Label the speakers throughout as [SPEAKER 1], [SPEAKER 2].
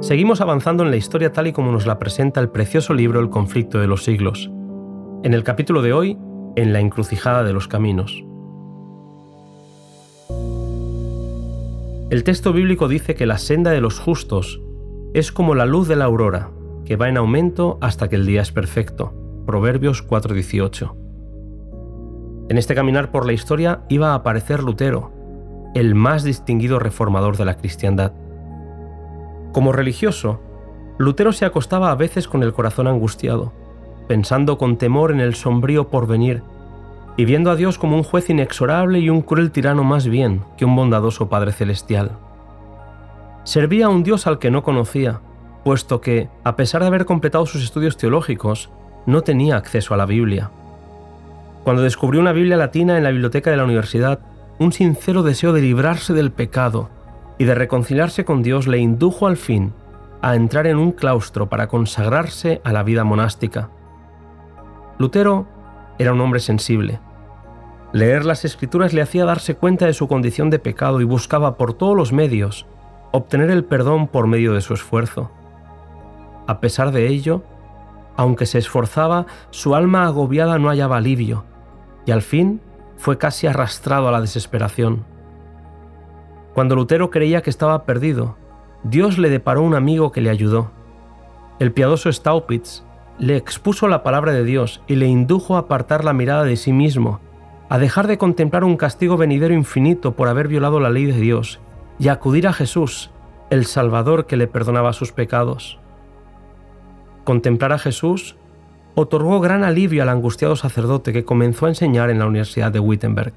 [SPEAKER 1] Seguimos avanzando en la historia tal y como nos la presenta el precioso libro El conflicto de los siglos. En el capítulo de hoy, en la encrucijada de los caminos. El texto bíblico dice que la senda de los justos es como la luz de la aurora, que va en aumento hasta que el día es perfecto. Proverbios 4:18. En este caminar por la historia iba a aparecer Lutero, el más distinguido reformador de la cristiandad. Como religioso, Lutero se acostaba a veces con el corazón angustiado, pensando con temor en el sombrío porvenir y viendo a Dios como un juez inexorable y un cruel tirano más bien que un bondadoso Padre Celestial. Servía a un Dios al que no conocía, puesto que, a pesar de haber completado sus estudios teológicos, no tenía acceso a la Biblia. Cuando descubrió una Biblia latina en la biblioteca de la universidad, un sincero deseo de librarse del pecado y de reconciliarse con Dios le indujo al fin a entrar en un claustro para consagrarse a la vida monástica. Lutero era un hombre sensible. Leer las escrituras le hacía darse cuenta de su condición de pecado y buscaba por todos los medios obtener el perdón por medio de su esfuerzo. A pesar de ello, aunque se esforzaba, su alma agobiada no hallaba alivio, y al fin fue casi arrastrado a la desesperación. Cuando Lutero creía que estaba perdido, Dios le deparó un amigo que le ayudó. El piadoso Staupitz le expuso la palabra de Dios y le indujo a apartar la mirada de sí mismo, a dejar de contemplar un castigo venidero infinito por haber violado la ley de Dios y a acudir a Jesús, el Salvador que le perdonaba sus pecados. Contemplar a Jesús otorgó gran alivio al angustiado sacerdote que comenzó a enseñar en la Universidad de Wittenberg.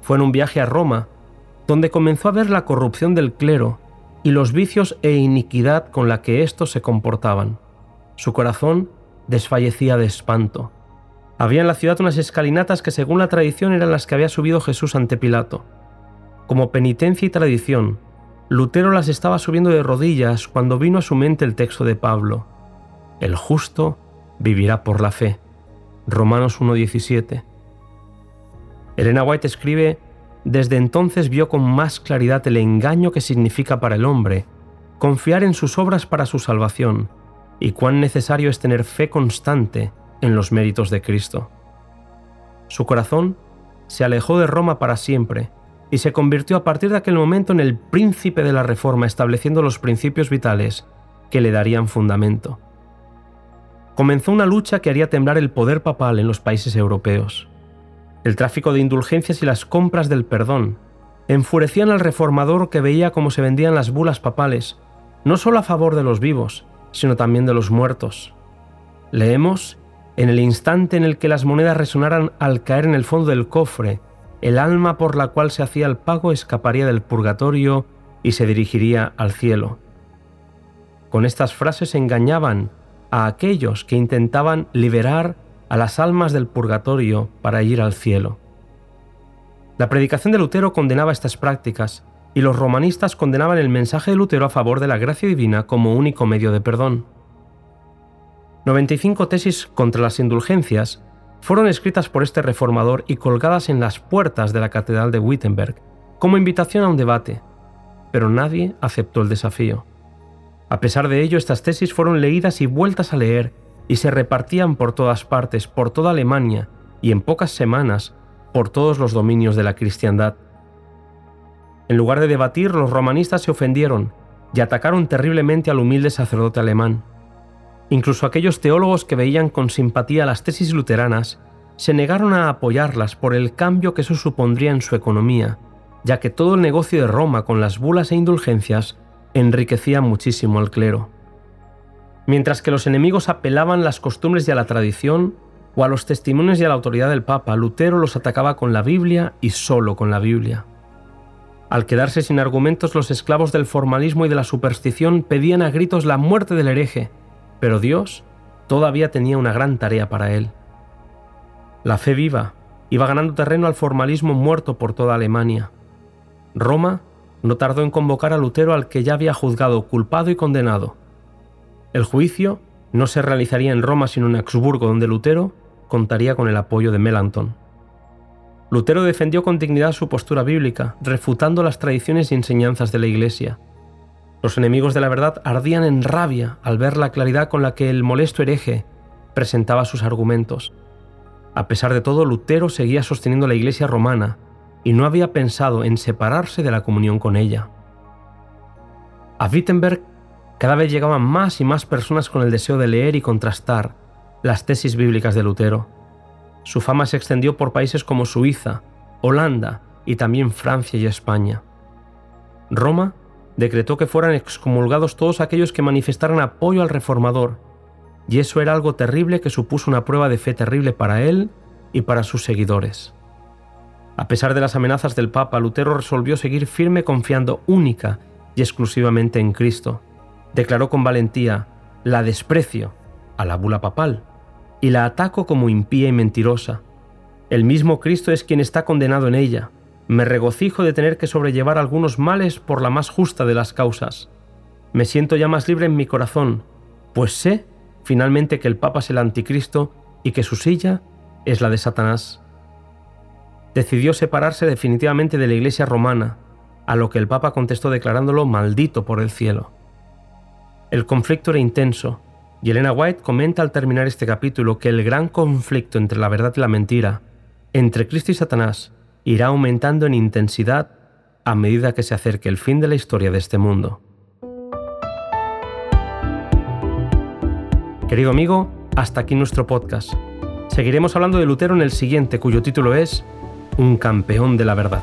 [SPEAKER 1] Fue en un viaje a Roma donde comenzó a ver la corrupción del clero y los vicios e iniquidad con la que éstos se comportaban. Su corazón desfallecía de espanto. Había en la ciudad unas escalinatas que según la tradición eran las que había subido Jesús ante Pilato. Como penitencia y tradición, Lutero las estaba subiendo de rodillas cuando vino a su mente el texto de Pablo. El justo vivirá por la fe. Romanos 1.17. Elena White escribe desde entonces vio con más claridad el engaño que significa para el hombre confiar en sus obras para su salvación y cuán necesario es tener fe constante en los méritos de Cristo. Su corazón se alejó de Roma para siempre y se convirtió a partir de aquel momento en el príncipe de la Reforma, estableciendo los principios vitales que le darían fundamento. Comenzó una lucha que haría temblar el poder papal en los países europeos. El tráfico de indulgencias y las compras del perdón enfurecían al reformador que veía cómo se vendían las bulas papales, no solo a favor de los vivos, sino también de los muertos. Leemos, en el instante en el que las monedas resonaran al caer en el fondo del cofre, el alma por la cual se hacía el pago escaparía del purgatorio y se dirigiría al cielo. Con estas frases engañaban a aquellos que intentaban liberar a las almas del purgatorio para ir al cielo. La predicación de Lutero condenaba estas prácticas y los romanistas condenaban el mensaje de Lutero a favor de la gracia divina como único medio de perdón. 95 tesis contra las indulgencias fueron escritas por este reformador y colgadas en las puertas de la Catedral de Wittenberg, como invitación a un debate, pero nadie aceptó el desafío. A pesar de ello, estas tesis fueron leídas y vueltas a leer y se repartían por todas partes, por toda Alemania y en pocas semanas por todos los dominios de la cristiandad. En lugar de debatir, los romanistas se ofendieron y atacaron terriblemente al humilde sacerdote alemán. Incluso aquellos teólogos que veían con simpatía las tesis luteranas se negaron a apoyarlas por el cambio que eso supondría en su economía, ya que todo el negocio de Roma con las bulas e indulgencias enriquecía muchísimo al clero. Mientras que los enemigos apelaban las costumbres y a la tradición, o a los testimonios y a la autoridad del Papa, Lutero los atacaba con la Biblia y solo con la Biblia. Al quedarse sin argumentos, los esclavos del formalismo y de la superstición pedían a gritos la muerte del hereje, pero Dios todavía tenía una gran tarea para él. La fe viva iba ganando terreno al formalismo muerto por toda Alemania. Roma no tardó en convocar a Lutero al que ya había juzgado culpado y condenado, el juicio no se realizaría en Roma sino en Augsburgo, donde Lutero contaría con el apoyo de Melanchthon. Lutero defendió con dignidad su postura bíblica, refutando las tradiciones y enseñanzas de la Iglesia. Los enemigos de la verdad ardían en rabia al ver la claridad con la que el molesto hereje presentaba sus argumentos. A pesar de todo, Lutero seguía sosteniendo la Iglesia romana y no había pensado en separarse de la comunión con ella. A Wittenberg cada vez llegaban más y más personas con el deseo de leer y contrastar las tesis bíblicas de Lutero. Su fama se extendió por países como Suiza, Holanda y también Francia y España. Roma decretó que fueran excomulgados todos aquellos que manifestaran apoyo al reformador, y eso era algo terrible que supuso una prueba de fe terrible para él y para sus seguidores. A pesar de las amenazas del Papa, Lutero resolvió seguir firme confiando única y exclusivamente en Cristo. Declaró con valentía, la desprecio a la bula papal y la ataco como impía y mentirosa. El mismo Cristo es quien está condenado en ella, me regocijo de tener que sobrellevar algunos males por la más justa de las causas. Me siento ya más libre en mi corazón, pues sé finalmente que el Papa es el anticristo y que su silla es la de Satanás. Decidió separarse definitivamente de la Iglesia romana, a lo que el Papa contestó declarándolo maldito por el cielo. El conflicto era intenso, y Elena White comenta al terminar este capítulo que el gran conflicto entre la verdad y la mentira, entre Cristo y Satanás, irá aumentando en intensidad a medida que se acerque el fin de la historia de este mundo. Querido amigo, hasta aquí nuestro podcast. Seguiremos hablando de Lutero en el siguiente, cuyo título es Un campeón de la verdad.